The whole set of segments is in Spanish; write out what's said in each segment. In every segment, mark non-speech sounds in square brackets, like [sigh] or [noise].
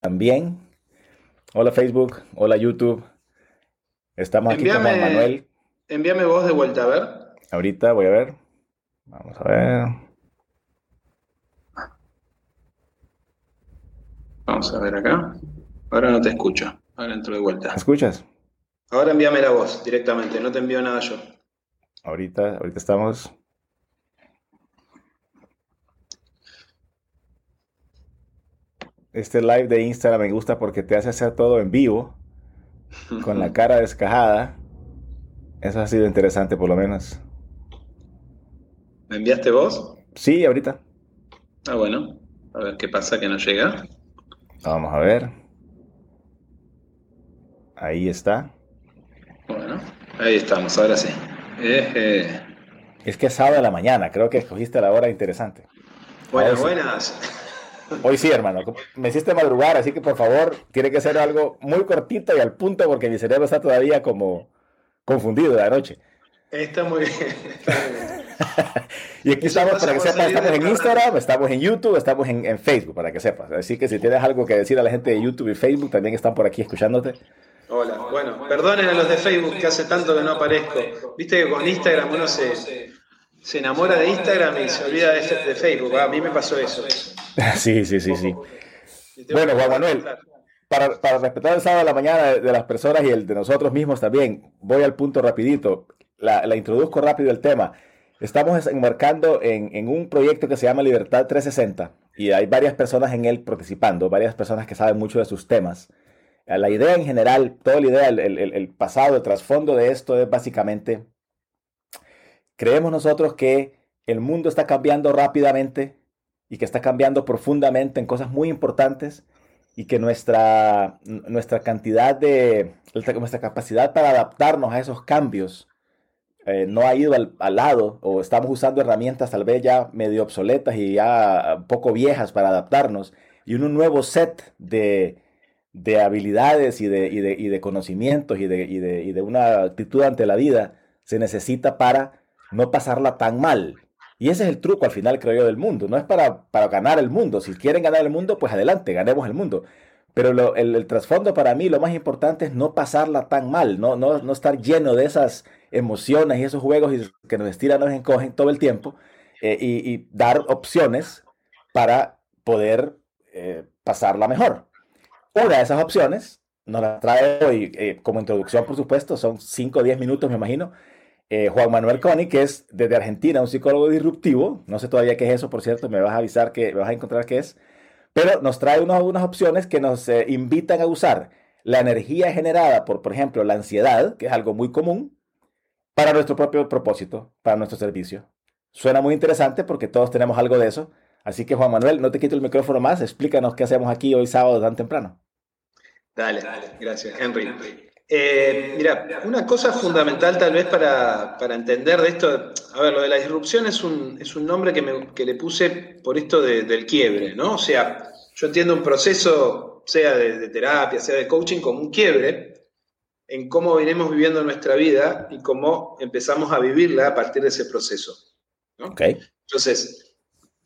también. Hola Facebook, hola YouTube. Estamos aquí con Juan Manuel. Envíame voz de vuelta, a ver. Ahorita voy a ver. Vamos a ver. Vamos a ver acá. Ahora no te escucho. Ahora entro de vuelta. ¿Me escuchas? Ahora envíame la voz directamente, no te envío nada yo. Ahorita, ahorita estamos. Este live de Instagram me gusta porque te hace hacer todo en vivo, con la cara descajada. Eso ha sido interesante por lo menos. ¿Me enviaste vos? Sí, ahorita. Ah, bueno. A ver qué pasa que no llega. Vamos a ver. Ahí está. Bueno, ahí estamos, ahora sí. Es que es sábado de la mañana, creo que escogiste la hora interesante. Buenas, buenas. Hoy sí, hermano. Me hiciste madrugar, así que por favor, tiene que ser algo muy cortito y al punto porque mi cerebro está todavía como confundido de la noche. Está muy bien. [laughs] y aquí estamos, para que sepas, estamos en Instagram, estamos en YouTube, estamos en, en, Facebook, para que sepas. Así que si tienes algo que decir a la gente de YouTube y Facebook, también están por aquí escuchándote. Hola, bueno, perdonen a los de Facebook que hace tanto que no aparezco. Viste que con Instagram uno se, se enamora de Instagram y se olvida de, de Facebook. A mí me pasó eso. [laughs] Sí, sí, sí, sí. Bueno, Juan Manuel, para, para, respetar el sábado de la mañana de, las personas y el de nosotros mismos también, voy al punto rapidito. La, la introduzco rápido el tema. Estamos enmarcando en, en, un proyecto que se llama Libertad 360 y hay varias personas en él participando, varias personas que saben mucho de sus temas. La idea en general, toda la idea, el, el, el pasado, el trasfondo de esto es básicamente, creemos nosotros que el mundo está cambiando rápidamente y que está cambiando profundamente en cosas muy importantes y que nuestra, nuestra cantidad de, nuestra capacidad para adaptarnos a esos cambios eh, no ha ido al, al, lado o estamos usando herramientas tal vez ya medio obsoletas y ya poco viejas para adaptarnos y un nuevo set de, de habilidades y de, y de, y de conocimientos y y de una actitud ante la vida se necesita para no pasarla tan mal. Y ese es el truco al final, creo yo, del mundo. No es para, para ganar el mundo. Si quieren ganar el mundo, pues adelante, ganemos el mundo. Pero lo, el, trasfondo para mí, lo más importante es no pasarla tan mal, no, no, no estar lleno de esas emociones y esos juegos que nos estiran, nos encogen todo el tiempo eh, y, y, dar opciones para poder eh, pasarla mejor. Una de esas opciones nos la trae hoy eh, como introducción, por supuesto, son 5 o 10 minutos, me imagino, eh, Juan Manuel Coni, que es desde Argentina, un psicólogo disruptivo. No sé todavía qué es eso, por cierto, me vas a avisar que me vas a encontrar qué es. Pero nos trae unas opciones que nos eh, invitan a usar la energía generada por, por ejemplo, la ansiedad, que es algo muy común, para nuestro propio propósito, para nuestro servicio. Suena muy interesante porque todos tenemos algo de eso. Así que Juan Manuel, no te quito el micrófono más, explícanos qué hacemos aquí hoy sábado tan temprano. Dale, dale, gracias, Henry. Eh, mira, una cosa fundamental tal vez para, para, entender de esto, a ver, lo de la disrupción es un, es un nombre que, me, que le puse por esto de, del quiebre, ¿no? O sea, yo entiendo un proceso, sea de, de, terapia, sea de coaching, como un quiebre en cómo venimos viviendo nuestra vida y cómo empezamos a vivirla a partir de ese proceso. ¿no? Okay. Entonces,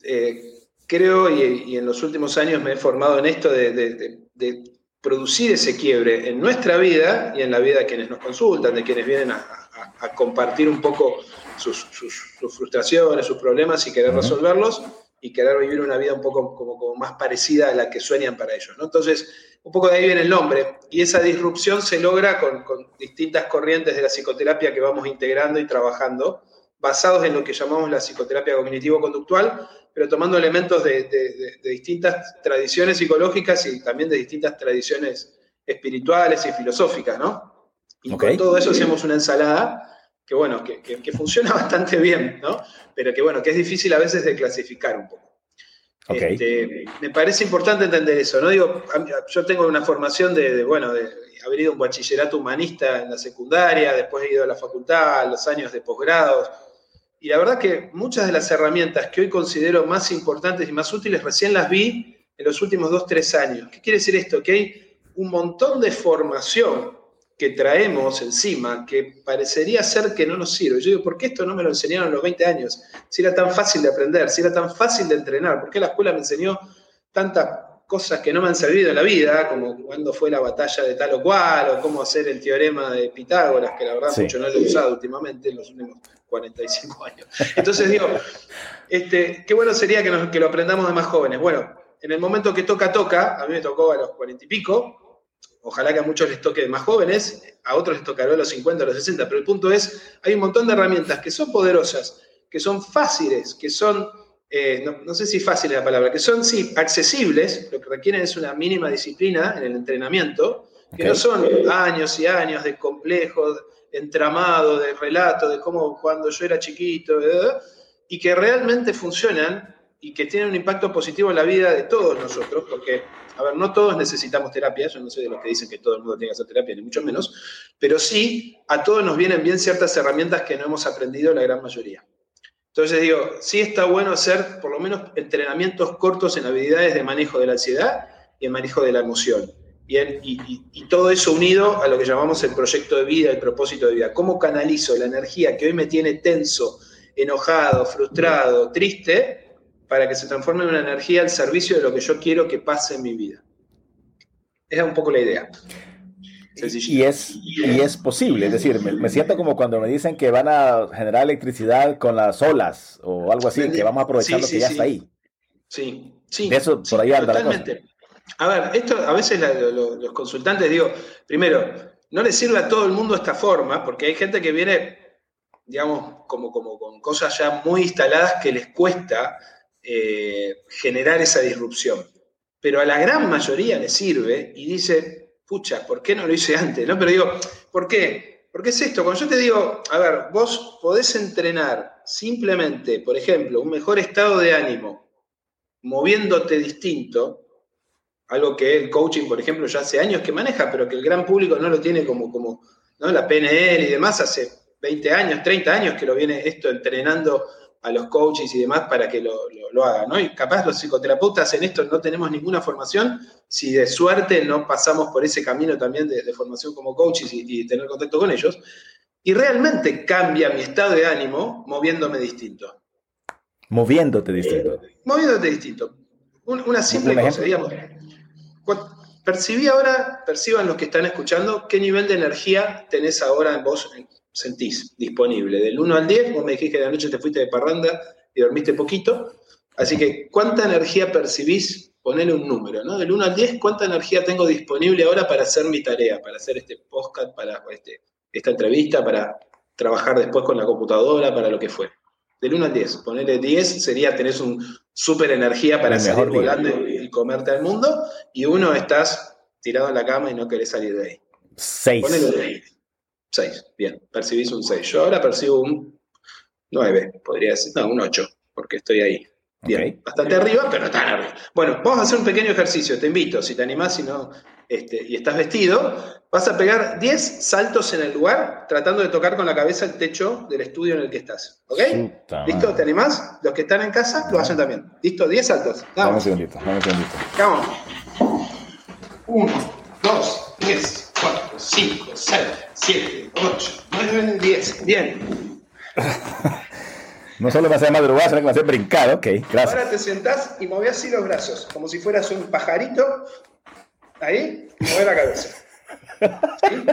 eh, creo y, y, en los últimos años me he formado en esto de, de producir ese quiebre en nuestra vida y en la vida de quienes nos consultan, de quienes vienen a, a, a compartir un poco sus, sus, sus, frustraciones, sus problemas y querer resolverlos y querer vivir una vida un poco como, como, más parecida a la que sueñan para ellos. ¿no? Entonces, un poco de ahí viene el nombre. Y esa disrupción se logra con, con distintas corrientes de la psicoterapia que vamos integrando y trabajando, basados en lo que llamamos la psicoterapia cognitivo-conductual, pero tomando elementos de, de, de, distintas tradiciones psicológicas y también de distintas tradiciones espirituales y filosóficas, ¿no? Y okay. con todo eso hacemos una ensalada que, bueno, que, que, que, funciona [laughs] bastante bien, ¿no? Pero que, bueno, que es difícil a veces de clasificar un poco. Okay. Este, me parece importante entender eso, ¿no? Digo, yo tengo una formación de, de, bueno, de haber ido a un bachillerato humanista en la secundaria, después he ido a la facultad, los años de posgrados, y la verdad que muchas de las herramientas que hoy considero más importantes y más útiles recién las vi en los últimos dos, tres años. ¿Qué quiere decir esto? Que hay un montón de formación que traemos encima que parecería ser que no nos sirve. Yo digo, ¿por qué esto no me lo enseñaron a los 20 años? Si era tan fácil de aprender, si era tan fácil de entrenar, ¿por qué la escuela me enseñó tantas cosas que no me han servido en la vida, como cuándo fue la batalla de tal o cual, o cómo hacer el teorema de Pitágoras, que la verdad mucho no lo he usado últimamente en los últimos 45 años. Entonces digo, este, qué bueno sería que, que lo aprendamos de más jóvenes. Bueno, en el momento que toca, toca, a mí me tocó a los 40 y pico, ojalá que a muchos les toque de más jóvenes, a otros les tocará a los 50, a los 60, pero el punto es, hay un montón de herramientas que son poderosas, que son fáciles, que son eh, no, sé si fácil es la palabra, que son, sí, accesibles, lo que requieren es una mínima disciplina en el entrenamiento, que no son años y años de complejo, de entramado, de relato, de cómo cuando yo era chiquito, y que realmente funcionan y que tienen un impacto positivo en la vida de todos nosotros, porque, a ver, no todos necesitamos terapia, yo no soy de los que dicen que todo el mundo tiene que hacer terapia, ni mucho menos, pero sí a todos nos vienen bien ciertas herramientas que no hemos aprendido la gran mayoría. Entonces digo, sí está bueno hacer por lo menos entrenamientos cortos en habilidades de manejo de la ansiedad y en manejo de la emoción. Y, y, todo eso unido a lo que llamamos el proyecto de vida, el propósito de vida. ¿Cómo canalizo la energía que hoy me tiene tenso, enojado, frustrado, triste, para que se transforme en una energía al servicio de lo que yo quiero que pase en mi vida? Esa es un poco la idea. Y es, y es posible, es decir, me, siento como cuando me dicen que van a generar electricidad con las olas o algo así, que vamos a aprovechar lo que ya está ahí. Sí, sí. eso por ahí anda totalmente. A ver, esto a veces los consultantes digo, primero, no les sirve a todo el mundo esta forma, porque hay gente que viene, digamos, como, como con cosas ya muy instaladas que les cuesta eh, generar esa disrupción. Pero a la gran mayoría les sirve y dice, pucha, ¿por qué no lo hice antes? ¿No? Pero digo, ¿por qué? Porque es esto, cuando yo te digo, a ver, vos podés entrenar simplemente, por ejemplo, un mejor estado de ánimo, moviéndote distinto, algo que el coaching, por ejemplo, ya hace años que maneja, pero que el gran público no lo tiene como, como ¿no? la PNL y demás, hace 20 años, 30 años que lo viene esto entrenando a los coaches y demás para que lo, hagan, ¿no? Y capaz los psicoterapeutas en esto no tenemos ninguna formación, si de suerte no pasamos por ese camino también de, formación como coaches y, tener contacto con ellos, y realmente cambia mi estado de ánimo moviéndome distinto. Moviéndote distinto. moviéndote distinto. una simple cosa, digamos. Percibí ahora, perciban los que están escuchando, qué nivel de energía tenés ahora en vos, sentís disponible? Del 1 al 10, vos me dijiste que de la noche te fuiste de parranda y dormiste poquito. Así que, ¿cuánta energía percibís? Ponele un número, ¿no? Del 1 al 10, ¿cuánta energía tengo disponible ahora para hacer mi tarea, para hacer este podcast, para este, esta entrevista, para trabajar después con la computadora, para lo que fue? Del 1 al 10. Ponele 10 sería tenés un súper energía para seguir volando y comerte al mundo. Y uno estás tirado en la cama y no querés salir de ahí. 6. Ponele 6, bien, percibís un 6. Yo ahora percibo un 9, podría decir, no, un 8, porque estoy ahí. Bien, bastante arriba, pero no tan arriba. Bueno, vamos a hacer un pequeño ejercicio, te invito, si te animás si no, este, y estás vestido, vas a pegar 10 saltos en el lugar, tratando de tocar con la cabeza el techo del estudio en el que estás. ¿Ok? ¿Listo? ¿Te animás? Los que están en casa lo hacen también. ¿Listo? 10 saltos. Vamos un segundito, vamos un segundito. Vamos. 1, 2, 3, 4, 5, 6. 7, 8, 9, 10. Bien. [laughs] No solo me hace madrugar, sino que me hace brincar. Ok, gracias. Ahora te sentás y mueve así los brazos, como si fueras un pajarito. Ahí, mueve la cabeza. ¿Sí?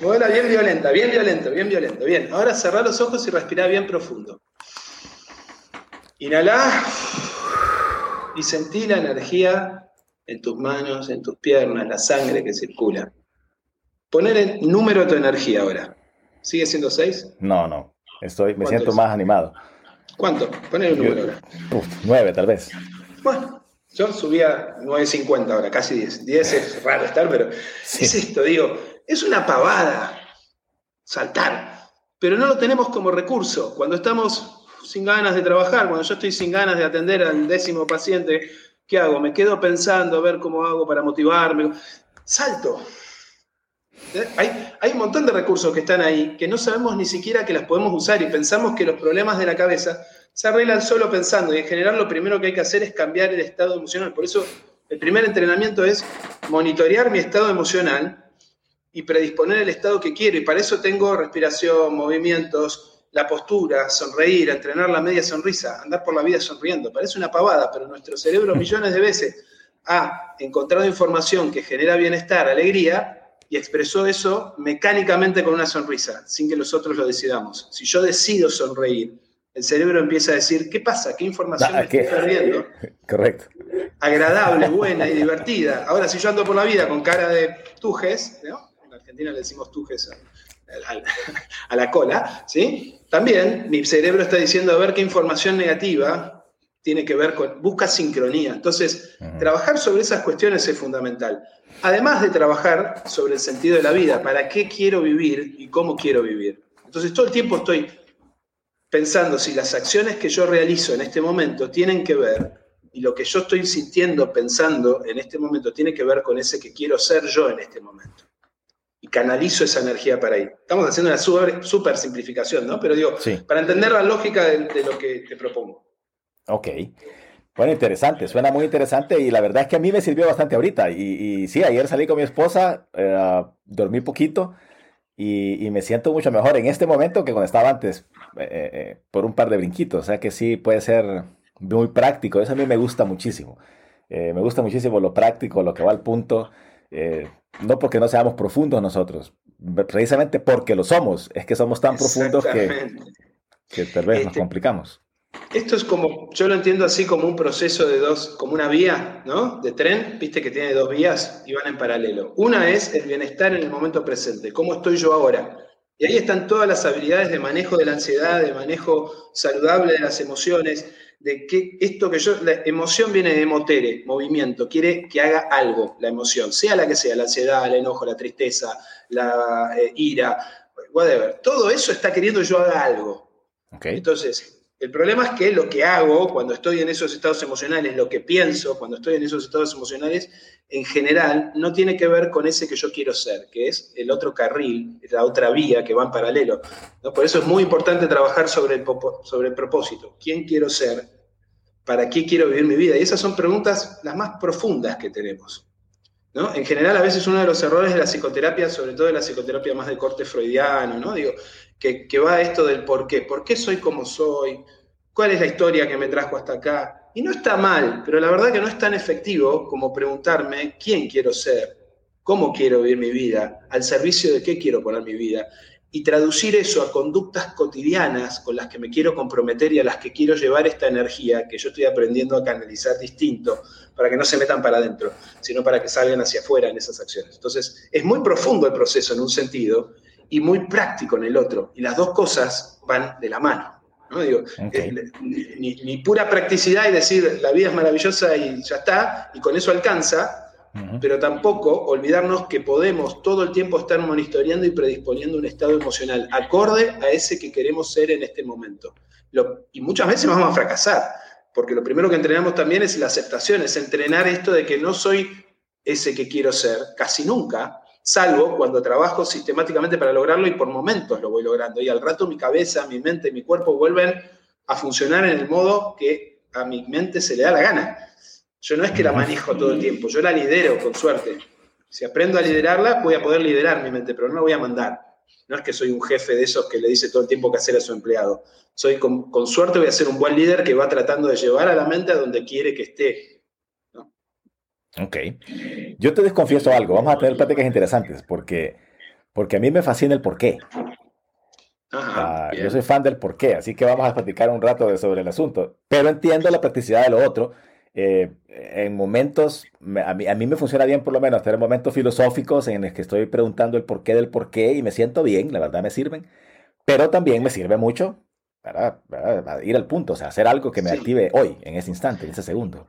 Muévela bien violenta, bien violento, bien violento. Bien, ahora cerrá los ojos y respirá bien profundo. Inhalá y sentí la energía en tus manos, en tus piernas, la sangre que circula. Poner el número de tu energía ahora. ¿Sigue siendo 6? No, no. Estoy, me siento más animado. ¿Cuánto? Poner el número ahora. Uf, 9 tal vez. Bueno, yo subía 9.50 ahora, casi 10. 10 es raro estar, pero es esto, digo, es una pavada saltar, pero no lo tenemos como recurso. Cuando estamos sin ganas de trabajar, cuando yo estoy sin ganas de atender al décimo paciente, ¿qué hago? Me quedo pensando a ver cómo hago para motivarme. Salto, hay, un montón de recursos que están ahí que no sabemos ni siquiera que las podemos usar y pensamos que los problemas de la cabeza se arreglan solo pensando y en general lo primero que hay que hacer es cambiar el estado emocional. Por eso el primer entrenamiento es monitorear mi estado emocional y predisponer el estado que quiero. Y para eso tengo respiración, movimientos, la postura, sonreír, entrenar la media sonrisa, andar por la vida sonriendo. Parece una pavada, pero nuestro cerebro millones de veces ha encontrado información que genera bienestar, alegría, y expresó eso mecánicamente con una sonrisa, sin que nosotros lo decidamos. Si yo decido sonreír, el cerebro empieza a decir, ¿qué pasa? ¿Qué información me estoy perdiendo? [laughs] Correcto. Agradable, buena y divertida. Ahora, si yo ando por la vida con cara de tujes, ¿no? en Argentina le decimos tujes a, la cola, ¿sí? También mi cerebro está diciendo, a ver qué información negativa tiene que ver con, busca sincronía. Entonces, trabajar sobre esas cuestiones es fundamental. Además de trabajar sobre el sentido de la vida, para qué quiero vivir y cómo quiero vivir. Entonces, todo el tiempo estoy pensando si las acciones que yo realizo en este momento tienen que ver, y lo que yo estoy sintiendo, pensando en este momento, tiene que ver con ese que quiero ser yo en este momento. Y canalizo esa energía para ahí. Estamos haciendo una super, simplificación, ¿no? Pero digo, para entender la lógica de, lo que te propongo. Ok. Bueno, interesante, suena muy interesante y la verdad es que a mí me sirvió bastante ahorita. Y, sí, ayer salí con mi esposa, eh, dormí poquito y, me siento mucho mejor en este momento que cuando estaba antes, eh, eh, por un par de brinquitos. O sea que sí puede ser muy práctico. Eso a mí me gusta muchísimo. Eh, me gusta muchísimo lo práctico, lo que va al punto. no porque no seamos profundos nosotros, precisamente porque lo somos. Es que somos tan profundos que, que tal vez nos este, complicamos. Esto es como, yo lo entiendo así como un proceso de dos, como una vía, ¿no? De tren, viste que tiene dos vías y van en paralelo. Una es el bienestar en el momento presente, cómo estoy yo ahora. Y ahí están todas las habilidades de manejo de la ansiedad, de manejo saludable de las emociones, de que esto que yo, la emoción viene de motere, movimiento, quiere que haga algo la emoción, sea la que sea, la ansiedad, el enojo, la tristeza, la eh, ira, whatever. Todo eso está queriendo yo haga algo. Okay. Entonces, el problema es que lo que hago cuando estoy en esos estados emocionales, lo que pienso cuando estoy en esos estados emocionales, en general no tiene que ver con ese que yo quiero ser, que es el otro carril, la otra vía que va en paralelo. Por eso es muy importante trabajar sobre el, propósito. ¿Quién quiero ser? ¿Para qué quiero vivir mi vida? Y esas son preguntas las más profundas que tenemos. ¿No? En general, a veces uno de los errores de la psicoterapia, sobre todo de la psicoterapia más de corte freudiano, ¿no? Digo, que, va esto del por qué. ¿Por qué soy como soy? ¿Cuál es la historia que me trajo hasta acá? Y no está mal, pero la verdad que no es tan efectivo como preguntarme quién quiero ser, cómo quiero vivir mi vida, al servicio de qué quiero poner mi vida, y traducir eso a conductas cotidianas con las que me quiero comprometer y a las que quiero llevar esta energía que yo estoy aprendiendo a canalizar distinto, para que no se metan para adentro, sino para que salgan hacia afuera en esas acciones. Entonces, es muy profundo el proceso en un sentido y muy práctico en el otro, y las dos cosas van de la mano. ¿no? Digo, eh, ni, pura practicidad y decir la vida es maravillosa y ya está, y con eso alcanza, pero tampoco olvidarnos que podemos todo el tiempo estar monitoreando y predisponiendo un estado emocional acorde a ese que queremos ser en este momento. y muchas veces vamos a fracasar, porque lo primero que entrenamos también es la aceptación, es entrenar esto de que no soy ese que quiero ser, casi nunca, salvo cuando trabajo sistemáticamente para lograrlo y por momentos lo voy logrando. Y al rato mi cabeza, mi mente, mi cuerpo vuelven a funcionar en el modo que a mi mente se le da la gana. Yo no es que la manejo todo el tiempo, yo la lidero con suerte. Si aprendo a liderarla, voy a poder liderar mi mente, pero no la voy a mandar. No es que soy un jefe de esos que le dice todo el tiempo qué hacer a su empleado. Soy con, suerte voy a ser un buen líder que va tratando de llevar a la mente a donde quiere que esté. Ok. Yo te desconfieso algo. Vamos a tener pláticas interesantes porque, porque a mí me fascina el porqué. Ajá, ah, yo soy fan del porqué, así que vamos a platicar un rato sobre el asunto. Pero entiendo la practicidad de lo otro eh, en momentos, a mí, a mí, me funciona bien por lo menos tener momentos filosóficos en los que estoy preguntando el porqué del porqué y me siento bien, la verdad me sirven, pero también me sirve mucho para, ir al punto, o sea, hacer algo que me active hoy, en ese instante, en ese segundo.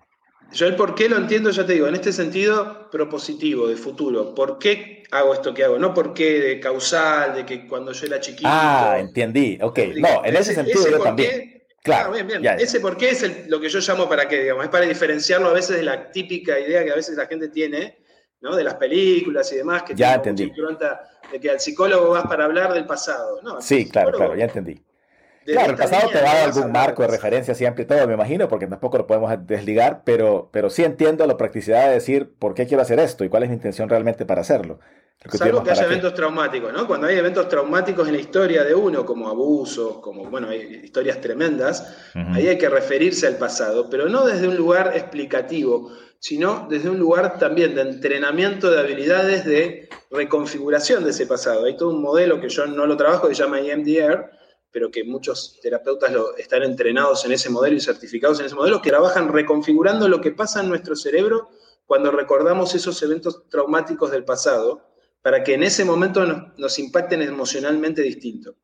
Yo el porqué lo entiendo, ya te digo, en este sentido propositivo, de futuro. ¿Por qué hago esto que hago? No por qué de causal, de que cuando yo era chiquito. Ah, entendí, ok. No, en ese, sentido yo también. Claro, bien, bien. Ese por qué es lo que yo llamo para qué, digamos, es para diferenciarlo a veces de la típica idea que a veces la gente tiene, ¿no? De las películas y demás, que ya entendí. de que al psicólogo vas para hablar del pasado. No, sí, claro, claro, ya entendí. Claro, el pasado te va a dar algún marco de referencia siempre y todo, me imagino, porque tampoco lo podemos desligar, pero, pero sí entiendo la practicidad de decir por qué quiero hacer esto y cuál es mi intención realmente para hacerlo. Salvo que haya eventos traumáticos, ¿no? Cuando hay eventos traumáticos en la historia de uno, como abusos, como, bueno, hay historias tremendas, ahí hay que referirse al pasado, pero no desde un lugar explicativo, sino desde un lugar también de entrenamiento de habilidades de reconfiguración de ese pasado. Hay todo un modelo que yo no lo trabajo que se llama EMDR, pero que muchos terapeutas lo, están entrenados en ese modelo y certificados en ese modelo, que trabajan reconfigurando lo que pasa en nuestro cerebro cuando recordamos esos eventos traumáticos del pasado para que en ese momento nos, impacten emocionalmente distinto.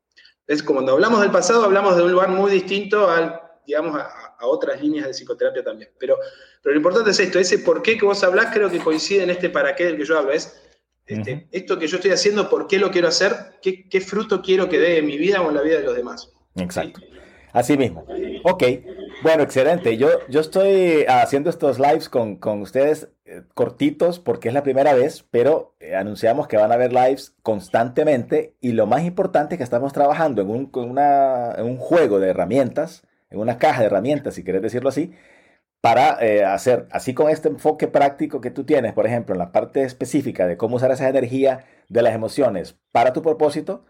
Es como cuando hablamos del pasado, hablamos de un lugar muy distinto al, digamos, a, otras líneas de psicoterapia también. Pero, pero lo importante es esto, ese por qué que vos hablás creo que coincide en este para qué del que yo hablo. Es este, esto que yo estoy haciendo, por qué lo quiero hacer, qué, qué, fruto quiero que dé en mi vida o en la vida de los demás. Exacto. Así mismo. Ok, bueno, excelente. Yo, yo estoy haciendo estos lives con, con ustedes eh, cortitos porque es la primera vez, pero eh, anunciamos que van a haber lives constantemente y lo más importante es que estamos trabajando en un, una, en un juego de herramientas, en una caja de herramientas, si quieres decirlo así, para eh, hacer, así con este enfoque práctico que tú tienes, por ejemplo, en la parte específica de cómo usar esa energía de las emociones para tu propósito,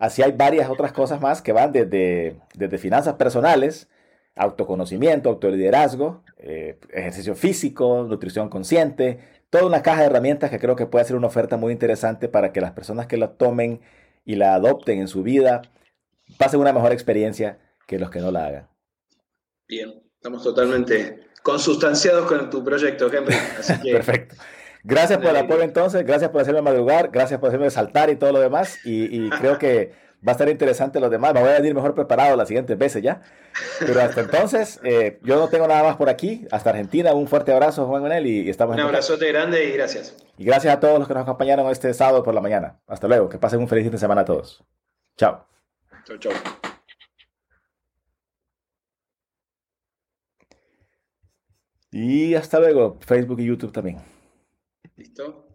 Así hay varias otras cosas más que van desde, desde finanzas personales, autoconocimiento, autoliderazgo, eh, ejercicio físico, nutrición consciente, toda una caja de herramientas que creo que puede ser una oferta muy interesante para que las personas que la tomen y la adopten en su vida pasen una mejor experiencia que los que no la hagan. Bien, estamos totalmente consustanciados con tu proyecto, Henry. [laughs] Perfecto. Gracias por el apoyo entonces, gracias por hacerme madrugar, gracias por hacerme saltar y todo lo demás. Y, [laughs] creo que va a estar interesante lo demás. Me voy a venir mejor preparado las siguientes veces ya. Pero hasta entonces, eh, yo no tengo nada más por aquí. Hasta Argentina, un fuerte abrazo, Juan Manuel, y, estamos Un abrazote grande y gracias. Y gracias a todos los que nos acompañaron este sábado por la mañana. Hasta luego, que pasen un feliz fin de semana a todos. Chao. Chao, chao. Y hasta luego, Facebook y YouTube también. ¿Listo?